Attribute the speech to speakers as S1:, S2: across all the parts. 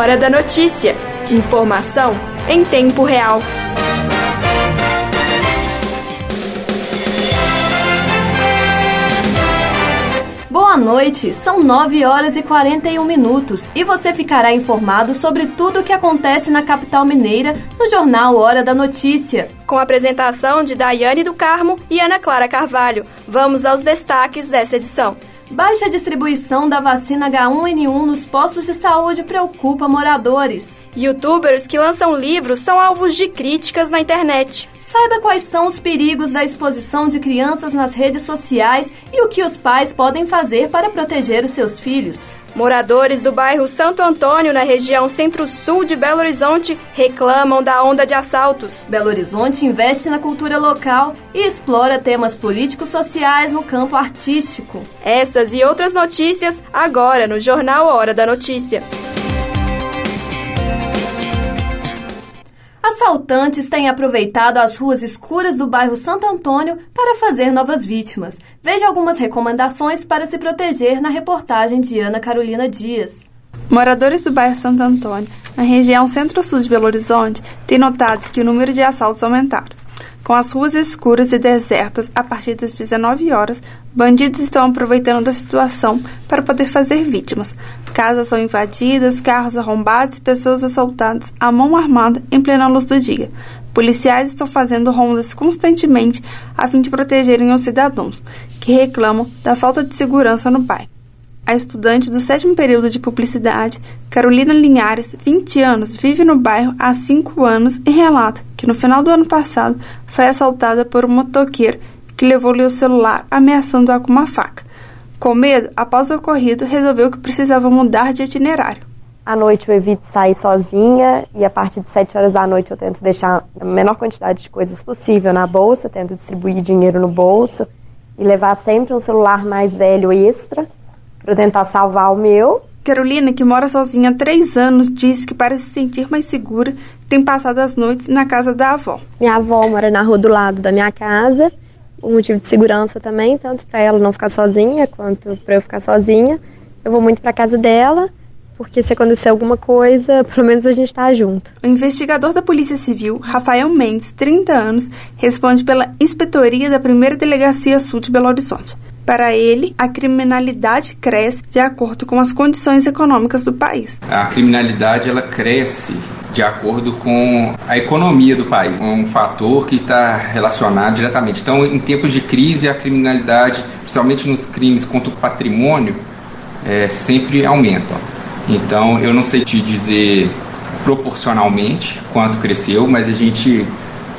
S1: Hora da Notícia. Informação em tempo real.
S2: Boa noite, são 9 horas e 41 minutos e você ficará informado sobre tudo o que acontece na capital mineira no jornal Hora da Notícia.
S1: Com a apresentação de Daiane do Carmo e Ana Clara Carvalho, vamos aos destaques dessa edição.
S2: Baixa distribuição da vacina H1N1 nos postos de saúde preocupa moradores.
S1: Youtubers que lançam livros são alvos de críticas na internet.
S2: Saiba quais são os perigos da exposição de crianças nas redes sociais e o que os pais podem fazer para proteger os seus filhos.
S1: Moradores do bairro Santo Antônio, na região centro-sul de Belo Horizonte, reclamam da onda de assaltos.
S2: Belo Horizonte investe na cultura local e explora temas políticos sociais no campo artístico.
S1: Essas e outras notícias agora no Jornal Hora da Notícia.
S2: Assaltantes têm aproveitado as ruas escuras do bairro Santo Antônio para fazer novas vítimas. Veja algumas recomendações para se proteger na reportagem de Ana Carolina Dias.
S3: Moradores do bairro Santo Antônio, na região centro-sul de Belo Horizonte, têm notado que o número de assaltos aumentaram. Com as ruas escuras e desertas a partir das 19 horas, bandidos estão aproveitando da situação para poder fazer vítimas. Casas são invadidas, carros arrombados e pessoas assaltadas à mão armada em plena luz do dia. Policiais estão fazendo rondas constantemente a fim de protegerem os cidadãos, que reclamam da falta de segurança no bairro. A estudante do sétimo período de publicidade, Carolina Linhares, 20 anos, vive no bairro há 5 anos e relata que no final do ano passado foi assaltada por um motoqueiro que levou-lhe o celular ameaçando-a com uma faca. Com medo, após o ocorrido, resolveu que precisava mudar de itinerário.
S4: À noite eu evito sair sozinha e a partir de 7 horas da noite eu tento deixar a menor quantidade de coisas possível na bolsa, tento distribuir dinheiro no bolso e levar sempre um celular mais velho extra para tentar salvar o meu.
S3: Carolina, que mora sozinha há três anos, diz que para se sentir mais segura tem passado as noites na casa da avó.
S4: Minha avó mora na rua do lado da minha casa, um motivo de segurança também, tanto para ela não ficar sozinha quanto para eu ficar sozinha. Eu vou muito para casa dela, porque se acontecer alguma coisa, pelo menos a gente está junto.
S3: O investigador da Polícia Civil, Rafael Mendes, 30 anos, responde pela inspetoria da primeira delegacia sul de Belo Horizonte. Para ele, a criminalidade cresce de acordo com as condições econômicas do país.
S5: A criminalidade ela cresce de acordo com a economia do país, um fator que está relacionado diretamente. Então, em tempos de crise, a criminalidade, principalmente nos crimes contra o patrimônio, é, sempre aumentam. Então, eu não sei te dizer proporcionalmente quanto cresceu, mas a gente,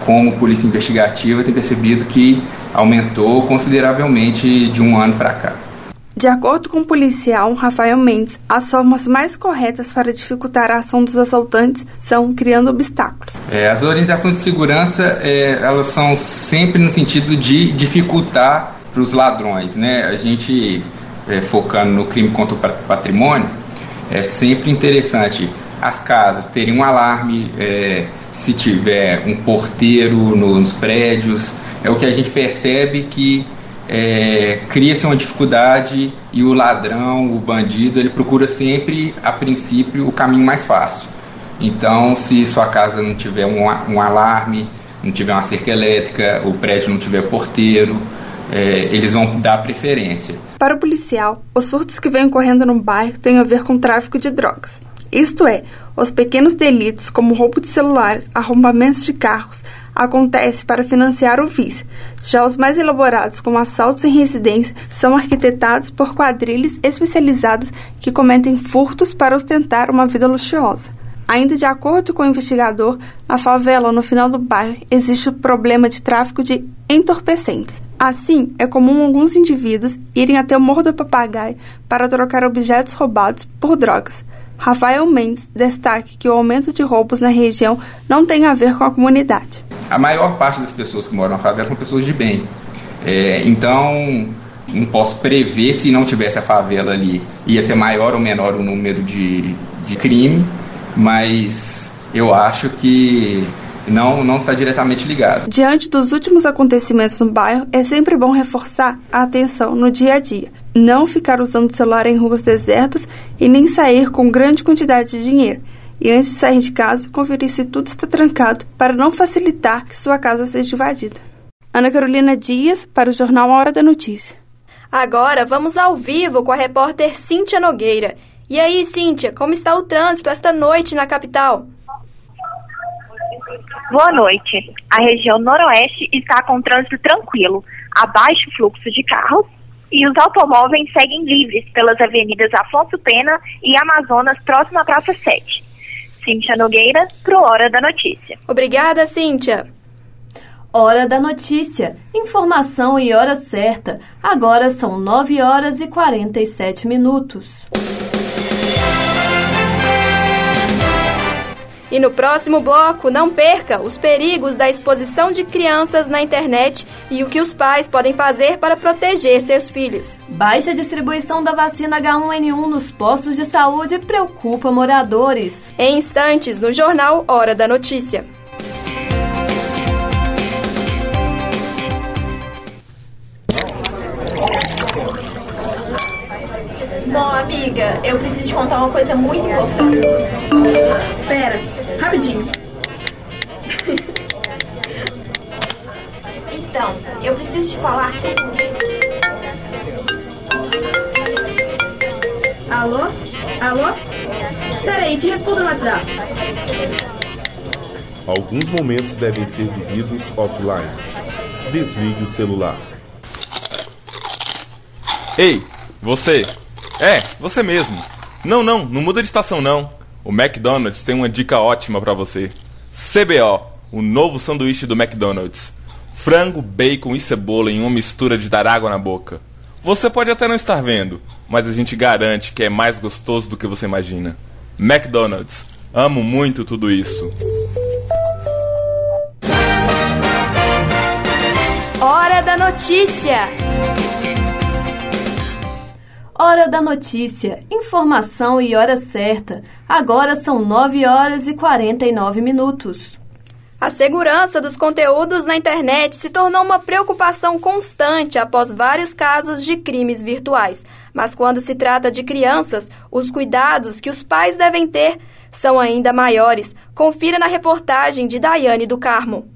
S5: como polícia investigativa, tem percebido que aumentou consideravelmente de um ano para cá.
S3: De acordo com o policial Rafael Mendes, as formas mais corretas para dificultar a ação dos assaltantes são criando obstáculos.
S5: É, as orientações de segurança é, elas são sempre no sentido de dificultar para os ladrões, né? A gente é, focando no crime contra o patrimônio é sempre interessante as casas terem um alarme, é, se tiver um porteiro nos prédios, é o que a gente percebe que é, cria-se uma dificuldade e o ladrão, o bandido, ele procura sempre, a princípio, o caminho mais fácil. Então, se sua casa não tiver um, um alarme, não tiver uma cerca elétrica, o prédio não tiver porteiro, é, eles vão dar preferência.
S3: Para o policial, os surtos que vêm ocorrendo no bairro têm a ver com tráfico de drogas. Isto é, os pequenos delitos como roubo de celulares, arrombamentos de carros, acontece para financiar o vício. Já os mais elaborados, como assaltos em residência, são arquitetados por quadrilhas especializadas que cometem furtos para ostentar uma vida luxuosa. Ainda de acordo com o investigador, na favela, no final do bairro, existe o problema de tráfico de entorpecentes. Assim, é comum alguns indivíduos irem até o Morro do Papagaio para trocar objetos roubados por drogas. Rafael Mendes destaca que o aumento de roubos na região não tem a ver com a comunidade.
S5: A maior parte das pessoas que moram na favela são pessoas de bem. É, então, não posso prever se não tivesse a favela ali, ia ser maior ou menor o número de, de crime, mas eu acho que não, não está diretamente ligado.
S3: Diante dos últimos acontecimentos no bairro, é sempre bom reforçar a atenção no dia a dia não ficar usando o celular em ruas desertas e nem sair com grande quantidade de dinheiro. E antes de sair de casa, conferir se tudo está trancado para não facilitar que sua casa seja invadida. Ana Carolina Dias, para o Jornal Hora da Notícia.
S1: Agora vamos ao vivo com a repórter Cíntia Nogueira. E aí, Cíntia, como está o trânsito esta noite na capital?
S6: Boa noite. A região noroeste está com trânsito tranquilo, há baixo fluxo de carros e os automóveis seguem livres pelas avenidas Afonso Pena e Amazonas, próximo à Praça 7. Cíntia Nogueira, pro Hora da Notícia.
S1: Obrigada, Cíntia.
S2: Hora da Notícia. Informação e hora certa. Agora são 9 horas e 47 minutos.
S1: E no próximo bloco, não perca os perigos da exposição de crianças na internet e o que os pais podem fazer para proteger seus filhos.
S2: Baixa distribuição da vacina H1N1 nos postos de saúde preocupa moradores.
S1: Em instantes, no jornal Hora da Notícia.
S7: Bom, amiga, eu preciso te contar uma coisa muito importante.
S1: Pera, rapidinho.
S7: então, eu preciso te falar que.
S1: Alô? Alô? Peraí, te respondo no WhatsApp.
S8: Alguns momentos devem ser vividos offline. Desligue o celular.
S9: Ei, você! É, você mesmo. Não, não, não muda de estação não. O McDonald's tem uma dica ótima para você. CBO, o novo sanduíche do McDonald's. Frango, bacon e cebola em uma mistura de dar água na boca. Você pode até não estar vendo, mas a gente garante que é mais gostoso do que você imagina. McDonald's, amo muito tudo isso.
S1: Hora da notícia.
S2: Hora da notícia, informação e hora certa. Agora são 9 horas e 49 minutos.
S1: A segurança dos conteúdos na internet se tornou uma preocupação constante após vários casos de crimes virtuais. Mas quando se trata de crianças, os cuidados que os pais devem ter são ainda maiores. Confira na reportagem de Daiane do Carmo.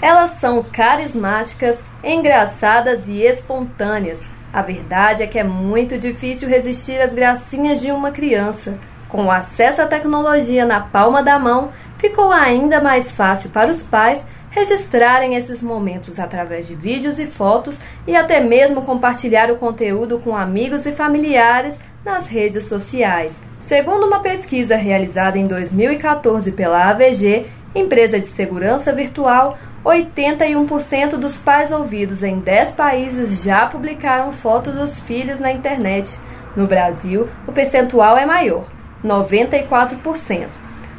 S2: Elas são carismáticas, engraçadas e espontâneas a verdade é que é muito difícil resistir às gracinhas de uma criança. Com o acesso à tecnologia na palma da mão, ficou ainda mais fácil para os pais registrarem esses momentos através de vídeos e fotos e até mesmo compartilhar o conteúdo com amigos e familiares nas redes sociais. Segundo uma pesquisa realizada em 2014 pela AVG, empresa de segurança virtual, 81% dos pais ouvidos em 10 países já publicaram foto dos filhos na internet. No Brasil, o percentual é maior, 94%.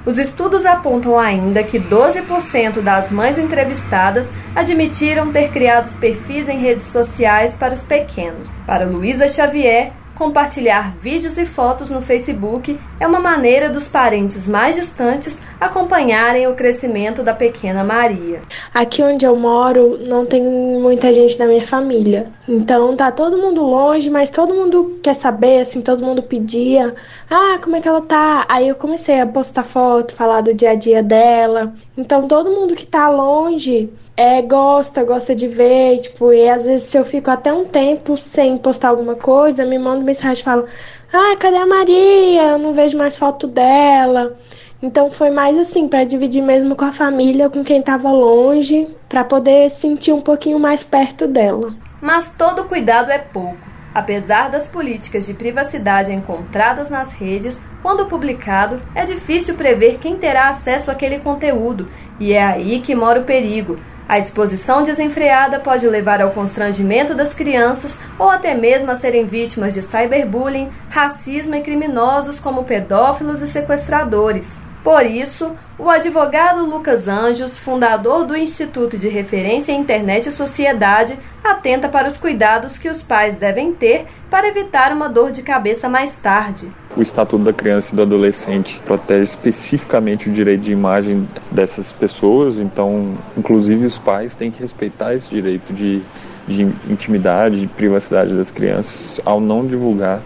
S2: Os estudos apontam ainda que 12% das mães entrevistadas admitiram ter criado perfis em redes sociais para os pequenos. Para Luísa Xavier, compartilhar vídeos e fotos no Facebook é uma maneira dos parentes mais distantes acompanharem o crescimento da pequena Maria.
S10: Aqui onde eu moro não tem muita gente da minha família. Então tá todo mundo longe, mas todo mundo quer saber, assim, todo mundo pedia: "Ah, como é que ela tá?". Aí eu comecei a postar foto, falar do dia a dia dela. Então todo mundo que tá longe é, gosta, gosta de ver, tipo, e às vezes se eu fico até um tempo sem postar alguma coisa, me manda mensagem e fala, ah, cadê a Maria? Eu não vejo mais foto dela. Então foi mais assim, para dividir mesmo com a família, com quem estava longe, para poder sentir um pouquinho mais perto dela.
S2: Mas todo cuidado é pouco. Apesar das políticas de privacidade encontradas nas redes, quando publicado, é difícil prever quem terá acesso àquele conteúdo, e é aí que mora o perigo. A exposição desenfreada pode levar ao constrangimento das crianças ou até mesmo a serem vítimas de cyberbullying, racismo e criminosos como pedófilos e sequestradores. Por isso, o advogado Lucas Anjos, fundador do Instituto de Referência Internet e Sociedade, atenta para os cuidados que os pais devem ter para evitar uma dor de cabeça mais tarde.
S11: O Estatuto da Criança e do Adolescente protege especificamente o direito de imagem dessas pessoas, então, inclusive, os pais têm que respeitar esse direito de de intimidade, de privacidade das crianças ao não divulgar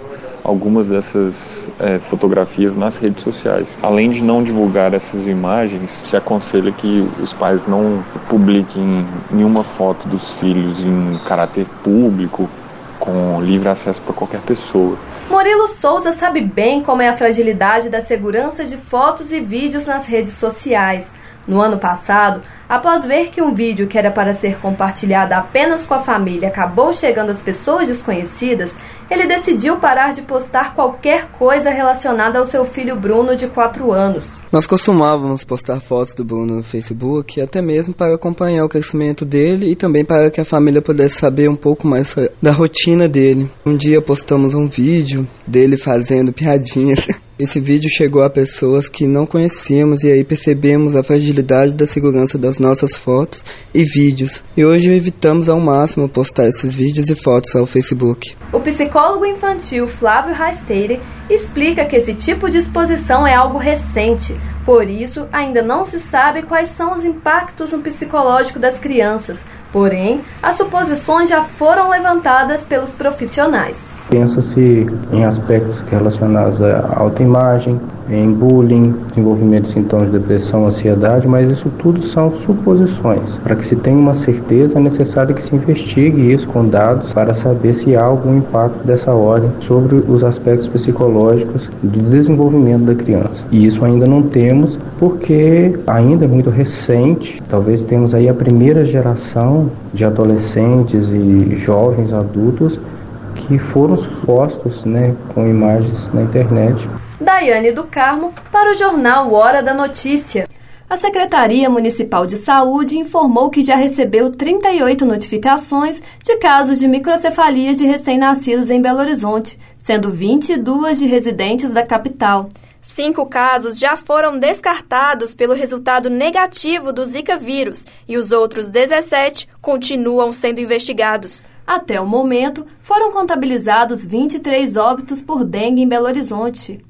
S11: algumas dessas é, fotografias nas redes sociais. Além de não divulgar essas imagens, se aconselha que os pais não publiquem nenhuma foto dos filhos em caráter público, com livre acesso para qualquer pessoa.
S2: Murilo Souza sabe bem como é a fragilidade da segurança de fotos e vídeos nas redes sociais. No ano passado, após ver que um vídeo que era para ser compartilhado apenas com a família acabou chegando às pessoas desconhecidas, ele decidiu parar de postar qualquer coisa relacionada ao seu filho Bruno, de 4 anos.
S12: Nós costumávamos postar fotos do Bruno no Facebook, até mesmo para acompanhar o crescimento dele e também para que a família pudesse saber um pouco mais da rotina dele. Um dia postamos um vídeo dele fazendo piadinhas. Esse vídeo chegou a pessoas que não conhecíamos e aí percebemos a fragilidade da segurança das nossas fotos e vídeos. E hoje evitamos ao máximo postar esses vídeos e fotos ao Facebook.
S2: O psicólogo infantil Flávio Raisteire explica que esse tipo de exposição é algo recente, por isso ainda não se sabe quais são os impactos no psicológico das crianças, Porém, as suposições já foram levantadas pelos profissionais.
S13: Pensa-se em aspectos relacionados à autoimagem, em bullying, desenvolvimento de sintomas de depressão, ansiedade, mas isso tudo são suposições. Para que se tenha uma certeza, é necessário que se investigue isso com dados para saber se há algum impacto dessa ordem sobre os aspectos psicológicos do desenvolvimento da criança. E isso ainda não temos porque ainda é muito recente. Talvez temos aí a primeira geração de adolescentes e jovens adultos que foram expostos né, com imagens na internet.
S2: Daiane do Carmo para o jornal Hora da Notícia. A Secretaria Municipal de Saúde informou que já recebeu 38 notificações de casos de microcefalias de recém-nascidos em Belo Horizonte, sendo 22 de residentes da capital.
S1: Cinco casos já foram descartados pelo resultado negativo do Zika vírus e os outros 17 continuam sendo investigados.
S2: Até o momento, foram contabilizados 23 óbitos por dengue em Belo Horizonte.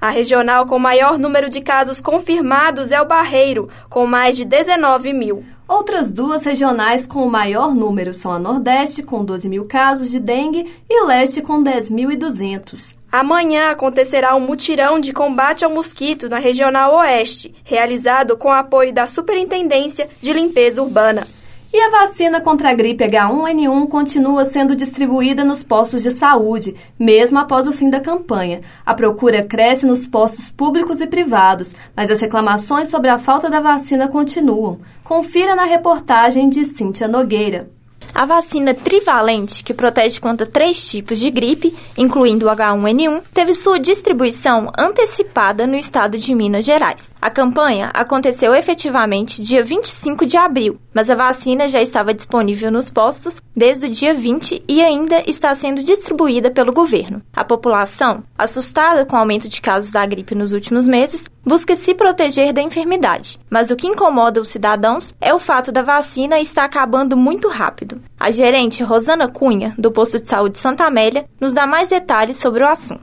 S1: A regional com maior número de casos confirmados é o Barreiro, com mais de 19 mil.
S2: Outras duas regionais com o maior número são a Nordeste, com 12 mil casos de dengue, e Leste, com 10.200.
S1: Amanhã acontecerá um mutirão de combate ao mosquito na Regional Oeste, realizado com apoio da Superintendência de Limpeza Urbana.
S2: E a vacina contra a gripe H1N1 continua sendo distribuída nos postos de saúde, mesmo após o fim da campanha. A procura cresce nos postos públicos e privados, mas as reclamações sobre a falta da vacina continuam. Confira na reportagem de Cíntia Nogueira.
S14: A vacina trivalente, que protege contra três tipos de gripe, incluindo o H1N1, teve sua distribuição antecipada no estado de Minas Gerais. A campanha aconteceu efetivamente dia 25 de abril, mas a vacina já estava disponível nos postos desde o dia 20 e ainda está sendo distribuída pelo governo. A população, assustada com o aumento de casos da gripe nos últimos meses, busca se proteger da enfermidade. Mas o que incomoda os cidadãos é o fato da vacina estar acabando muito rápido. A gerente Rosana Cunha, do posto de saúde Santa Amélia, nos dá mais detalhes sobre o assunto.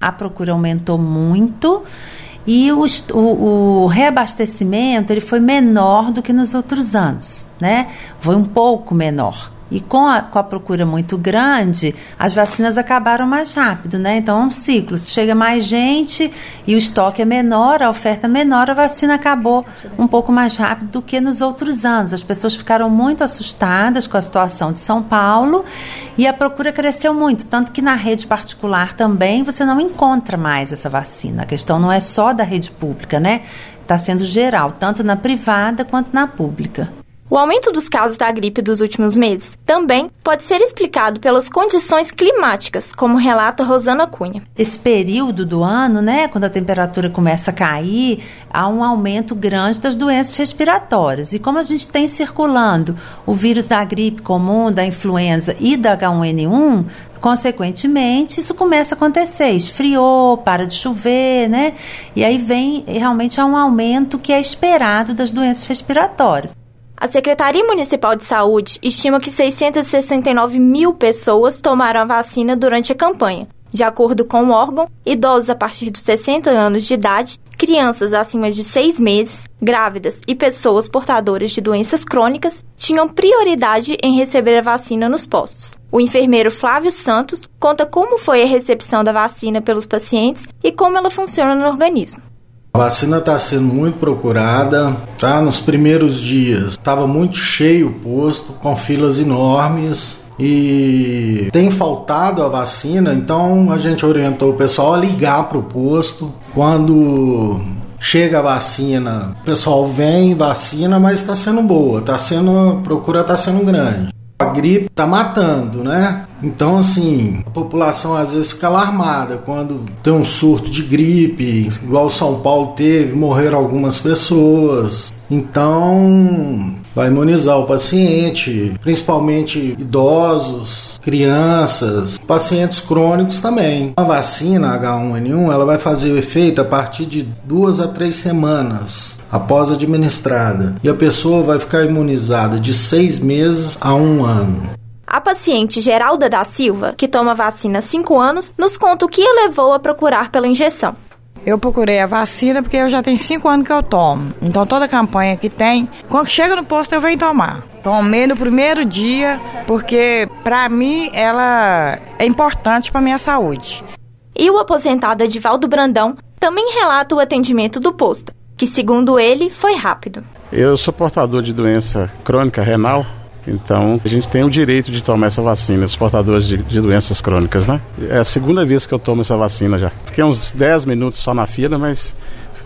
S15: A procura aumentou muito e o, o, o, reabastecimento ele foi menor do que nos outros anos, né? Foi um pouco menor. E com a, com a procura muito grande, as vacinas acabaram mais rápido, né? Então é um ciclo. Se chega mais gente e o estoque é menor, a oferta é menor, a vacina acabou um pouco mais rápido do que nos outros anos. As pessoas ficaram muito assustadas com a situação de São Paulo e a procura cresceu muito. Tanto que na rede particular também você não encontra mais essa vacina. A questão não é só da rede pública, né? Está sendo geral, tanto na privada quanto na pública.
S14: O aumento dos casos da gripe dos últimos meses também pode ser explicado pelas condições climáticas, como relata Rosana Cunha.
S15: Esse período do ano, né, quando a temperatura começa a cair, há um aumento grande das doenças respiratórias. E como a gente tem circulando o vírus da gripe comum, da influenza e da H1N1, consequentemente, isso começa a acontecer. Esfriou, para de chover, né? E aí vem realmente há um aumento que é esperado das doenças respiratórias.
S14: A Secretaria Municipal de Saúde estima que 669 mil pessoas tomaram a vacina durante a campanha, De acordo com o órgão, idosos a partir dos 60 anos de idade, crianças acima de 6 meses, grávidas e pessoas portadoras de doenças crônicas tinham prioridade em receber a vacina nos postos. O enfermeiro Flávio Santos conta como foi a recepção da vacina pelos pacientes e como ela funciona no organismo.
S16: A vacina está sendo muito procurada, tá? Nos primeiros dias estava muito cheio o posto, com filas enormes e tem faltado a vacina, então a gente orientou o pessoal a ligar para o posto quando chega a vacina, o pessoal vem, vacina, mas está sendo boa, tá sendo, a procura está sendo grande. A gripe está matando, né? Então, assim, a população às vezes fica alarmada quando tem um surto de gripe, igual São Paulo teve, morreram algumas pessoas. Então, vai imunizar o paciente, principalmente idosos, crianças, pacientes crônicos também. A vacina H1N1 ela vai fazer o efeito a partir de duas a três semanas após administrada e a pessoa vai ficar imunizada de seis meses a um ano.
S14: A paciente Geralda da Silva, que toma vacina há 5 anos, nos conta o que a levou a procurar pela injeção.
S17: Eu procurei a vacina porque eu já tenho cinco anos que eu tomo. Então toda campanha que tem, quando chega no posto eu venho tomar. Tomei no primeiro dia porque para mim ela é importante para minha saúde.
S14: E o aposentado Edivaldo Brandão também relata o atendimento do posto, que segundo ele foi rápido.
S18: Eu sou portador de doença crônica renal então, a gente tem o direito de tomar essa vacina, os portadores de, de, doenças crônicas, né? É a segunda vez que eu tomo essa vacina já. Fiquei uns 10 minutos só na fila, mas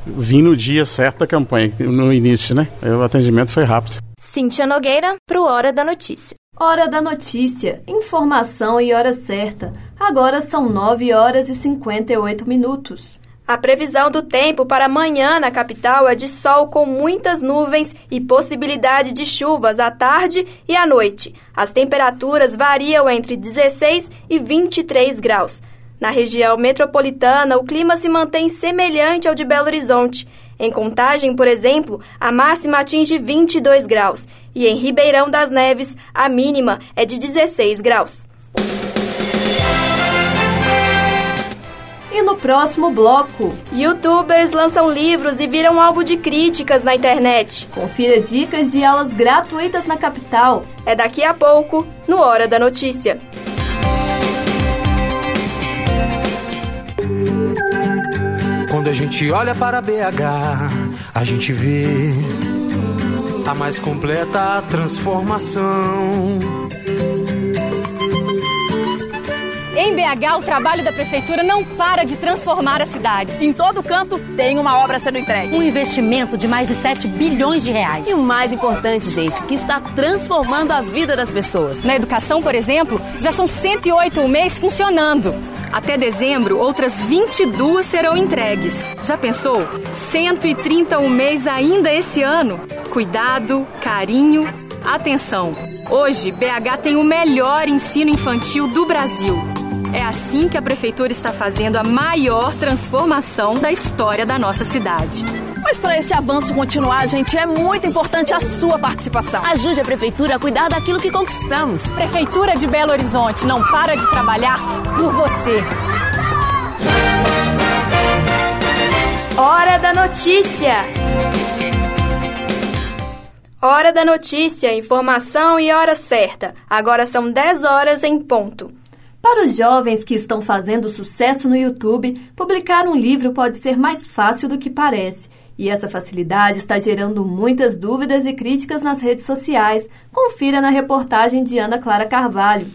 S18: vim no dia certo da campanha, no início, né? O atendimento foi rápido.
S14: Cíntia Nogueira, para o Hora da Notícia.
S2: Hora da Notícia, informação e hora certa. Agora são 9 horas e 58 minutos.
S1: A previsão do tempo para amanhã na capital é de sol com muitas nuvens e possibilidade de chuvas à tarde e à noite. As temperaturas variam entre 16 e 23 graus. Na região metropolitana, o clima se mantém semelhante ao de Belo Horizonte. Em Contagem, por exemplo, a máxima atinge 22 graus e em Ribeirão das Neves, a mínima é de 16 graus.
S2: E no próximo bloco,
S1: youtubers lançam livros e viram alvo de críticas na internet.
S2: Confira dicas de aulas gratuitas na capital.
S1: É daqui a pouco, no Hora da Notícia.
S19: Quando a gente olha para BH, a gente vê a mais completa transformação
S20: Em BH, o trabalho da prefeitura não para de transformar a cidade.
S21: Em todo canto tem uma obra sendo entregue.
S22: Um investimento de mais de 7 bilhões de reais.
S21: E o mais importante, gente, que está transformando a vida das pessoas.
S20: Na educação, por exemplo, já são 108 o mês funcionando. Até dezembro, outras 22 serão entregues. Já pensou? 130 o mês ainda esse ano? Cuidado, carinho, atenção. Hoje, BH tem o melhor ensino infantil do Brasil. É assim que a prefeitura está fazendo a maior transformação da história da nossa cidade.
S21: Mas para esse avanço continuar, gente, é muito importante a sua participação. Ajude a prefeitura a cuidar daquilo que conquistamos.
S20: Prefeitura de Belo Horizonte não para de trabalhar por você.
S1: Hora da notícia. Hora da notícia, informação e hora certa. Agora são 10 horas em ponto.
S2: Para os jovens que estão fazendo sucesso no YouTube, publicar um livro pode ser mais fácil do que parece. E essa facilidade está gerando muitas dúvidas e críticas nas redes sociais. Confira na reportagem de Ana Clara Carvalho.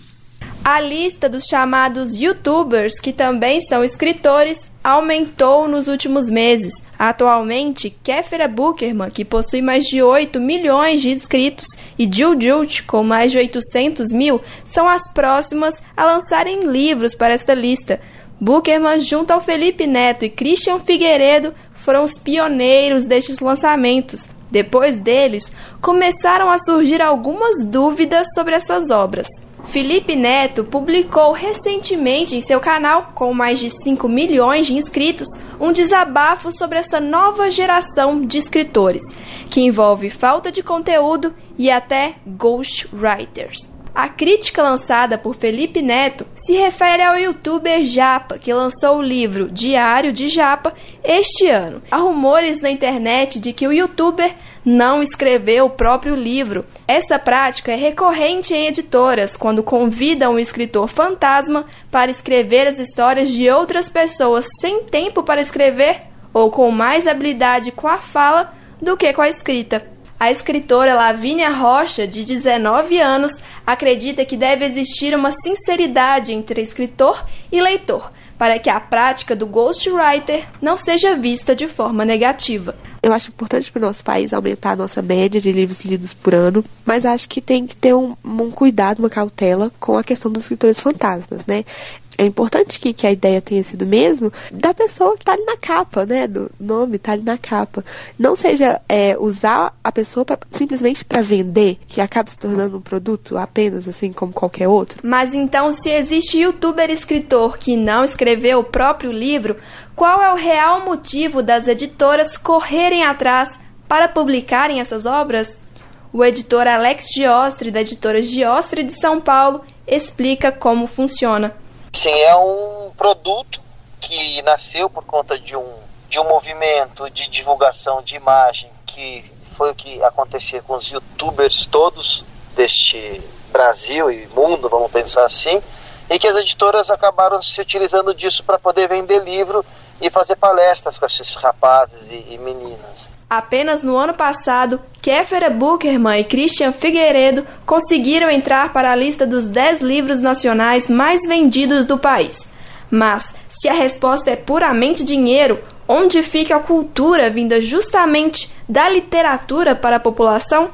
S1: A lista dos chamados youtubers, que também são escritores, aumentou nos últimos meses. Atualmente, Kéfera Bucherman, que possui mais de 8 milhões de inscritos, e Jill Jult, com mais de 800 mil, são as próximas a lançarem livros para esta lista. Bucherman, junto ao Felipe Neto e Christian Figueiredo, foram os pioneiros destes lançamentos. Depois deles, começaram a surgir algumas dúvidas sobre essas obras. Felipe Neto publicou recentemente em seu canal, com mais de 5 milhões de inscritos, um desabafo sobre essa nova geração de escritores, que envolve falta de conteúdo e até ghostwriters. A crítica lançada por Felipe Neto se refere ao youtuber Japa, que lançou o livro Diário de Japa este ano. Há rumores na internet de que o youtuber não escreveu o próprio livro. Essa prática é recorrente em editoras quando convidam um escritor fantasma para escrever as histórias de outras pessoas sem tempo para escrever ou com mais habilidade com a fala do que com a escrita. A escritora Lavínia Rocha, de 19 anos, acredita que deve existir uma sinceridade entre escritor e leitor, para que a prática do ghostwriter não seja vista de forma negativa.
S23: Eu acho importante para o nosso país aumentar a nossa média de livros lidos por ano, mas acho que tem que ter um, um cuidado, uma cautela com a questão dos escritores fantasmas, né? É importante que, que a ideia tenha sido mesmo da pessoa que está ali na capa, né? Do nome está ali na capa. Não seja é, usar a pessoa pra, simplesmente para vender, que acaba se tornando um produto apenas assim como qualquer outro.
S1: Mas então, se existe youtuber escritor que não escreveu o próprio livro, qual é o real motivo das editoras correrem atrás para publicarem essas obras? O editor Alex Giostre, da editora Giostre de São Paulo, explica como funciona.
S24: Sim, é um produto que nasceu por conta de um, de um movimento de divulgação de imagem que foi o que acontecia com os youtubers todos deste Brasil e mundo, vamos pensar assim, e que as editoras acabaram se utilizando disso para poder vender livro e fazer palestras com esses rapazes e, e meninas.
S1: Apenas no ano passado, Kéfera Bucherman e Christian Figueiredo conseguiram entrar para a lista dos 10 livros nacionais mais vendidos do país. Mas, se a resposta é puramente dinheiro, onde fica a cultura vinda justamente da literatura para a população?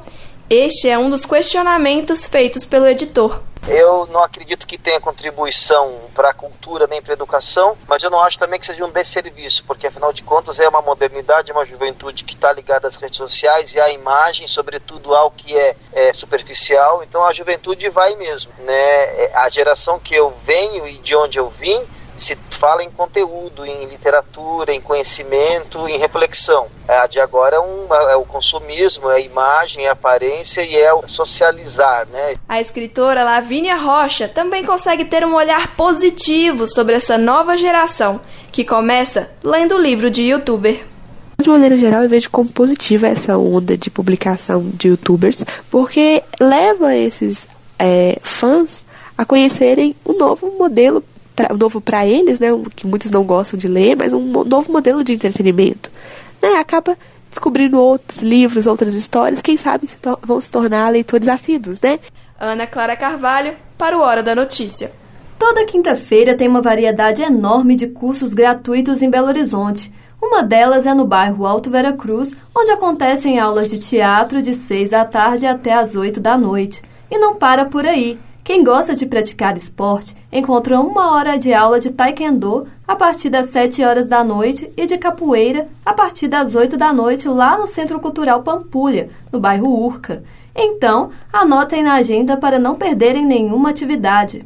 S1: Este é um dos questionamentos feitos pelo editor.
S24: Eu não acredito que tenha contribuição para a cultura nem para a educação, mas eu não acho também que seja um desserviço, porque afinal de contas é uma modernidade, uma juventude que está ligada às redes sociais e à imagem, sobretudo ao que é, é superficial. Então a juventude vai mesmo. Né? É, a geração que eu venho e de onde eu vim se fala em conteúdo, em literatura, em conhecimento, em reflexão. A de agora é, um, é o consumismo, é a imagem, é a aparência e é o socializar, né?
S1: A escritora Lavínia Rocha também consegue ter um olhar positivo sobre essa nova geração, que começa lendo o livro de youtuber.
S23: De maneira geral, eu vejo como positiva essa onda de publicação de youtubers, porque leva esses é, fãs a conhecerem um novo modelo pra, novo para eles, né, que muitos não gostam de ler, mas um novo modelo de entretenimento. Né, acaba descobrindo outros livros, outras histórias, quem sabe se vão se tornar leitores assíduos, né?
S1: Ana Clara Carvalho, para o Hora da Notícia.
S2: Toda quinta-feira tem uma variedade enorme de cursos gratuitos em Belo Horizonte. Uma delas é no bairro Alto Vera Cruz, onde acontecem aulas de teatro de 6 da tarde até as 8 da noite. E não para por aí. Quem gosta de praticar esporte encontra uma hora de aula de taekwondo a partir das 7 horas da noite e de capoeira a partir das 8 da noite lá no Centro Cultural Pampulha, no bairro Urca. Então, anotem na agenda para não perderem nenhuma atividade.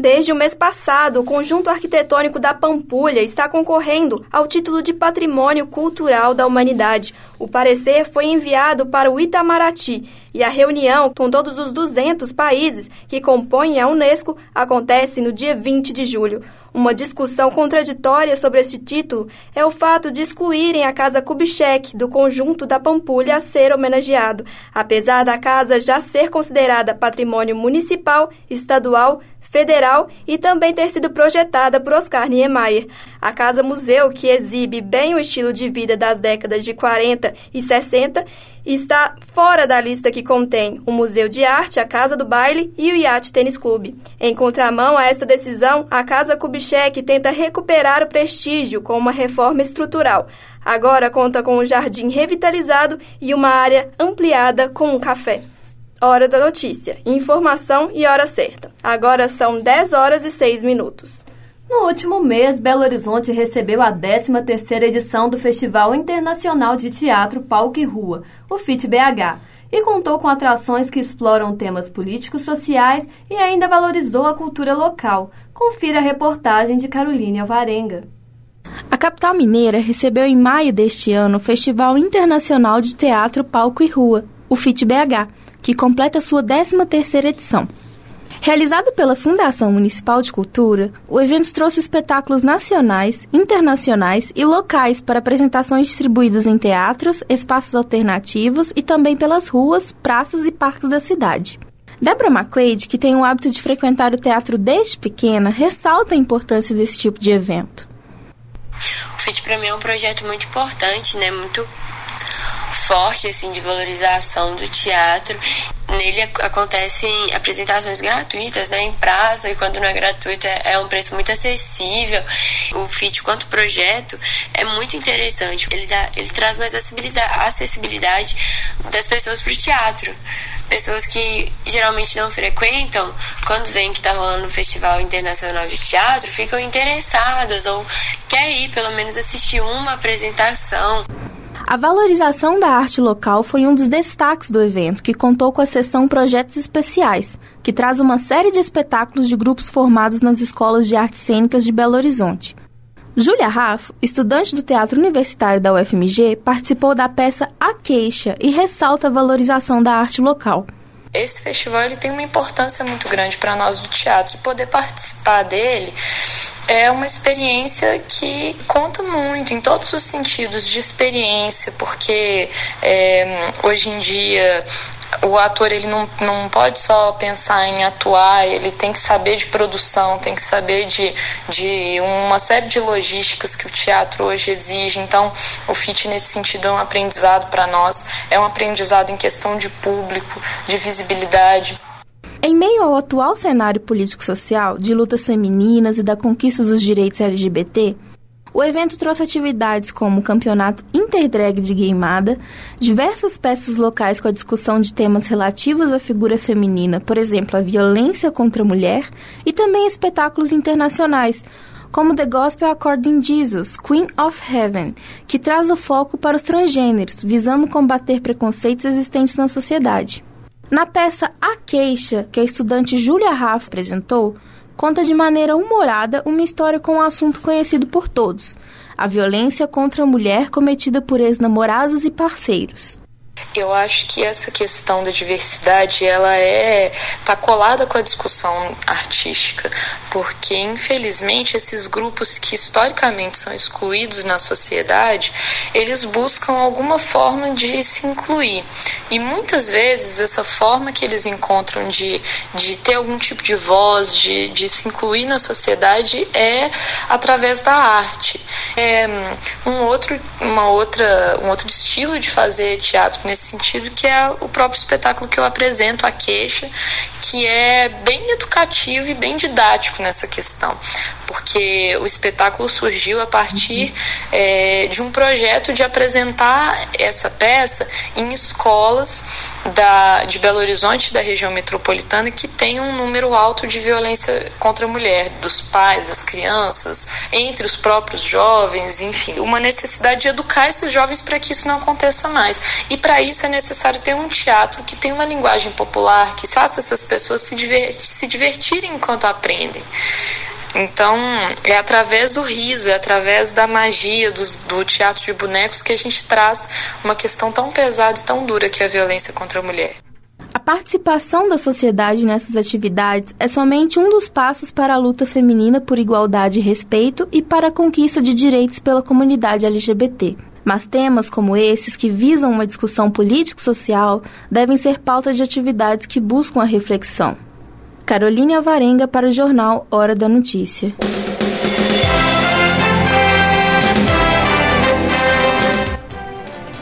S1: Desde o mês passado, o conjunto arquitetônico da Pampulha está concorrendo ao título de Patrimônio Cultural da Humanidade. O parecer foi enviado para o Itamaraty e a reunião com todos os 200 países que compõem a Unesco acontece no dia 20 de julho. Uma discussão contraditória sobre este título é o fato de excluírem a Casa Kubitschek do conjunto da Pampulha a ser homenageado, apesar da casa já ser considerada patrimônio municipal, estadual, federal e também ter sido projetada por Oscar Niemeyer. A Casa Museu, que exibe bem o estilo de vida das décadas de 40 e 60, está fora da lista que contém o Museu de Arte, a Casa do Baile e o Yacht Tênis Clube. Em contramão a esta decisão, a Casa Kubitschek tenta recuperar o prestígio com uma reforma estrutural. Agora conta com um jardim revitalizado e uma área ampliada com um café. Hora da notícia, informação e hora certa. Agora são 10 horas e 6 minutos.
S2: No último mês, Belo Horizonte recebeu a 13ª edição do Festival Internacional de Teatro Palco e Rua, o FIT-BH, e contou com atrações que exploram temas políticos sociais e ainda valorizou a cultura local. Confira a reportagem de Caroline Alvarenga.
S25: A capital mineira recebeu em maio deste ano o Festival Internacional de Teatro Palco e Rua, o FIT-BH, que completa sua 13ª edição. Realizado pela Fundação Municipal de Cultura, o evento trouxe espetáculos nacionais, internacionais e locais para apresentações distribuídas em teatros, espaços alternativos e também pelas ruas, praças e parques da cidade. Deborah McQuaid, que tem o hábito de frequentar o teatro desde pequena, ressalta a importância desse tipo de evento.
S26: O FIT para mim é um projeto muito importante, né? Muito forte assim de valorização do teatro. Nele acontecem apresentações gratuitas, né, em praça, e quando não é gratuito é, é um preço muito acessível. O FIT, quanto projeto, é muito interessante. Ele, dá, ele traz mais acessibilidade das pessoas para o teatro. Pessoas que geralmente não frequentam, quando vem que está rolando um festival internacional de teatro, ficam interessadas ou quer ir pelo menos assistir uma apresentação.
S25: A valorização da arte local foi um dos destaques do evento, que contou com a sessão Projetos Especiais, que traz uma série de espetáculos de grupos formados nas escolas de artes cênicas de Belo Horizonte. Júlia Raff, estudante do Teatro Universitário da UFMG, participou da peça A Queixa e ressalta a valorização da arte local.
S27: Esse festival ele tem uma importância muito grande para nós do teatro. E poder participar dele é uma experiência que conta muito em todos os sentidos de experiência, porque é, hoje em dia o ator ele não, não pode só pensar em atuar, ele tem que saber de produção, tem que saber de, de uma série de logísticas que o teatro hoje exige. Então, o FIT nesse sentido é um aprendizado para nós, é um aprendizado em questão de público, de visibilidade.
S25: Em meio ao atual cenário político-social de lutas femininas e da conquista dos direitos LGBT, o evento trouxe atividades como o campeonato interdrag de gameada, diversas peças locais com a discussão de temas relativos à figura feminina, por exemplo, a violência contra a mulher, e também espetáculos internacionais, como The Gospel According Jesus, Queen of Heaven, que traz o foco para os transgêneros, visando combater preconceitos existentes na sociedade. Na peça A Queixa, que a estudante Julia Raff apresentou, conta de maneira humorada uma história com um assunto conhecido por todos: a violência contra a mulher cometida por ex-namorados e parceiros.
S27: Eu acho que essa questão da diversidade ela é tá colada com a discussão artística, porque infelizmente esses grupos que historicamente são excluídos na sociedade, eles buscam alguma forma de se incluir. E muitas vezes essa forma que eles encontram de, de ter algum tipo de voz, de, de se incluir na sociedade é através da arte. É um outro, uma outra, um outro estilo de fazer teatro nesse sentido, que é o próprio espetáculo que eu apresento, A Queixa, que é bem educativo e bem didático nessa questão, porque o espetáculo surgiu a partir é, de um projeto de apresentar essa peça em escolas da, de Belo Horizonte, da região metropolitana, que tem um número alto de violência contra a mulher, dos pais, das crianças, entre os próprios jovens, enfim, uma necessidade de educar esses jovens para que isso não aconteça mais. E para isso é necessário ter um teatro que tenha uma linguagem popular, que faça essas pessoas se, se divertirem enquanto aprendem. Então, é através do riso, é através da magia do, do teatro de bonecos que a gente traz uma questão tão pesada e tão dura que é a violência contra a mulher.
S25: A participação da sociedade nessas atividades é somente um dos passos para a luta feminina por igualdade e respeito e para a conquista de direitos pela comunidade LGBT. Mas temas como esses, que visam uma discussão político-social, devem ser pauta de atividades que buscam a reflexão. Caroline Alvarenga para o jornal Hora da Notícia.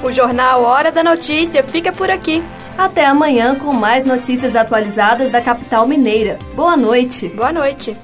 S1: O jornal Hora da Notícia fica por aqui.
S2: Até amanhã com mais notícias atualizadas da capital mineira. Boa noite.
S1: Boa noite.